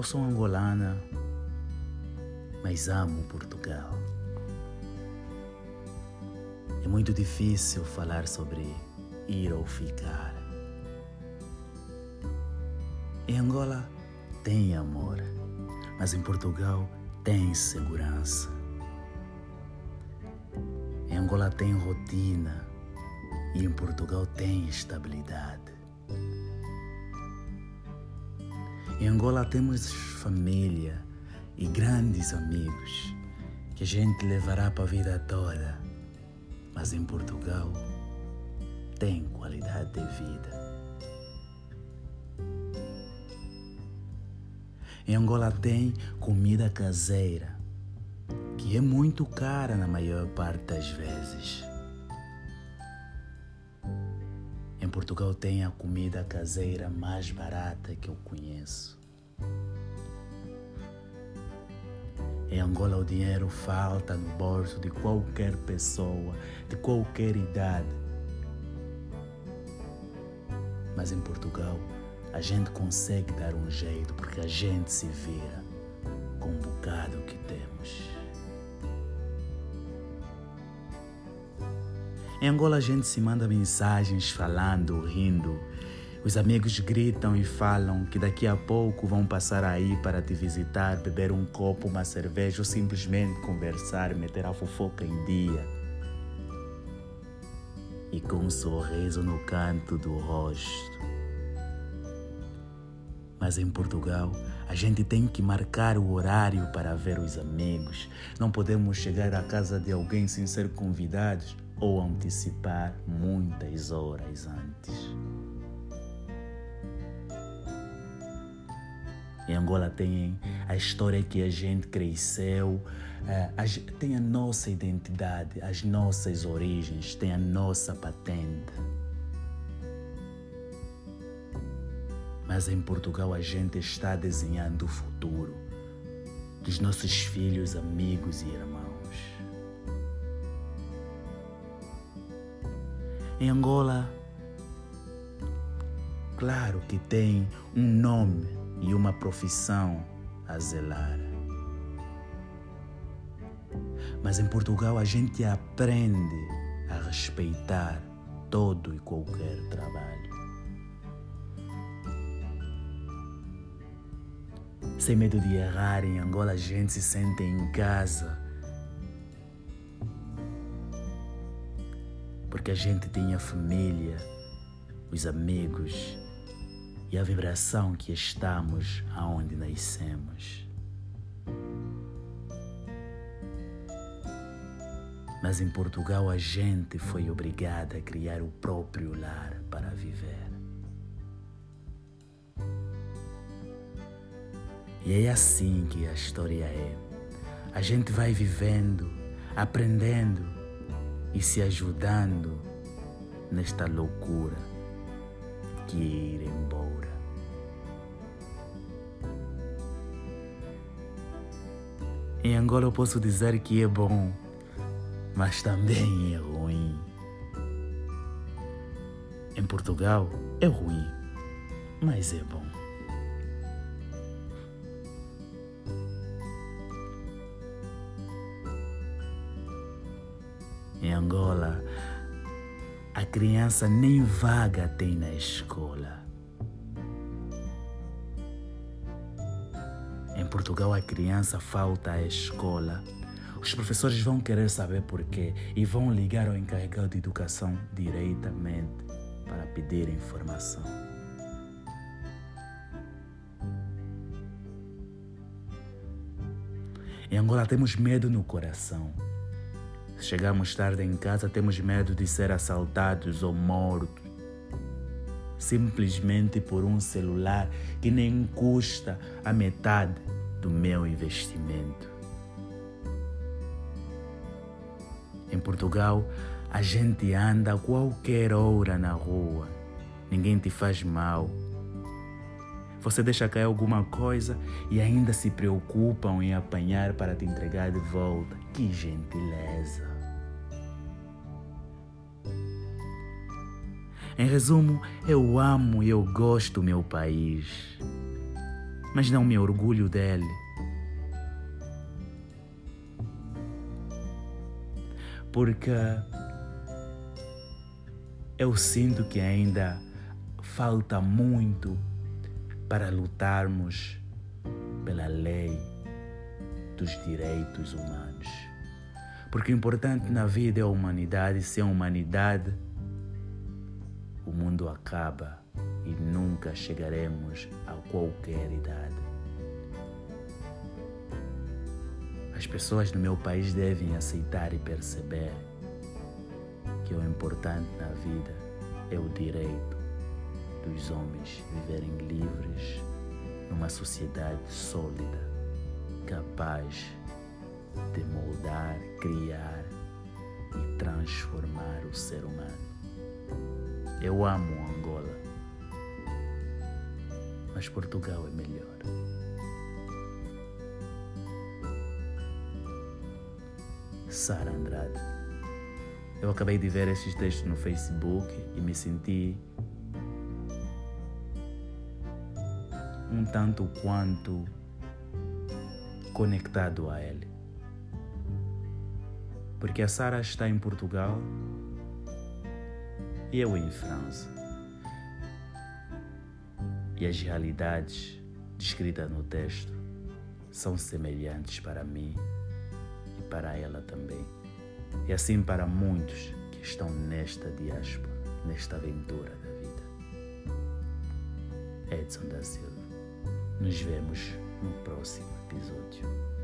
Eu sou angolana, mas amo Portugal. É muito difícil falar sobre ir ou ficar. Em Angola tem amor, mas em Portugal tem segurança. Em Angola tem rotina e em Portugal tem estabilidade. Em Angola temos família e grandes amigos que a gente levará para a vida toda, mas em Portugal tem qualidade de vida. Em Angola tem comida caseira, que é muito cara na maior parte das vezes. Em Portugal tem a comida caseira mais barata que eu conheço. Em Angola o dinheiro falta no bolso de qualquer pessoa, de qualquer idade. Mas em Portugal a gente consegue dar um jeito porque a gente se vira com o bocado que temos. Em Angola a gente se manda mensagens falando, rindo. Os amigos gritam e falam que daqui a pouco vão passar aí para te visitar, beber um copo, uma cerveja ou simplesmente conversar, meter a fofoca em dia. E com um sorriso no canto do rosto. Mas em Portugal, a gente tem que marcar o horário para ver os amigos. Não podemos chegar à casa de alguém sem ser convidados ou antecipar muitas horas antes. Em Angola tem a história que a gente cresceu, eh, tem a nossa identidade, as nossas origens, tem a nossa patente. Mas em Portugal a gente está desenhando o futuro dos nossos filhos, amigos e irmãos. Em Angola, claro que tem um nome e uma profissão a zelar. Mas em Portugal a gente aprende a respeitar todo e qualquer trabalho. Sem medo de errar, em Angola a gente se sente em casa porque a gente tem a família, os amigos e a vibração que estamos aonde nascemos. Mas em Portugal a gente foi obrigada a criar o próprio lar para viver. E é assim que a história é. A gente vai vivendo, aprendendo e se ajudando nesta loucura que ir embora. Em Angola eu posso dizer que é bom, mas também é ruim. Em Portugal é ruim, mas é bom. Em Angola, a criança nem vaga tem na escola. Em Portugal, a criança falta à escola. Os professores vão querer saber porquê e vão ligar ao encarregado de educação diretamente para pedir informação. Em Angola temos medo no coração. Chegamos tarde em casa, temos medo de ser assaltados ou mortos. Simplesmente por um celular que nem custa a metade do meu investimento. Em Portugal, a gente anda a qualquer hora na rua. Ninguém te faz mal. Você deixa cair alguma coisa e ainda se preocupam em apanhar para te entregar de volta. Que gentileza! Em resumo, eu amo e eu gosto do meu país. mas não me orgulho dele. Porque eu sinto que ainda falta muito para lutarmos pela lei dos direitos humanos. Porque o importante na vida é a humanidade, sem a humanidade, o mundo acaba e nunca chegaremos a qualquer idade. As pessoas no meu país devem aceitar e perceber que o importante na vida é o direito dos homens viverem livres numa sociedade sólida, capaz de moldar, criar e transformar o ser humano. Eu amo Angola, mas Portugal é melhor. Sara Andrade. Eu acabei de ver esses textos no Facebook e me senti um tanto quanto conectado a ele. Porque a Sara está em Portugal e eu em França. E as realidades descritas no texto são semelhantes para mim e para ela também. E assim para muitos que estão nesta diáspora, nesta aventura da vida. Edson da Silva. Nos vemos no próximo episódio.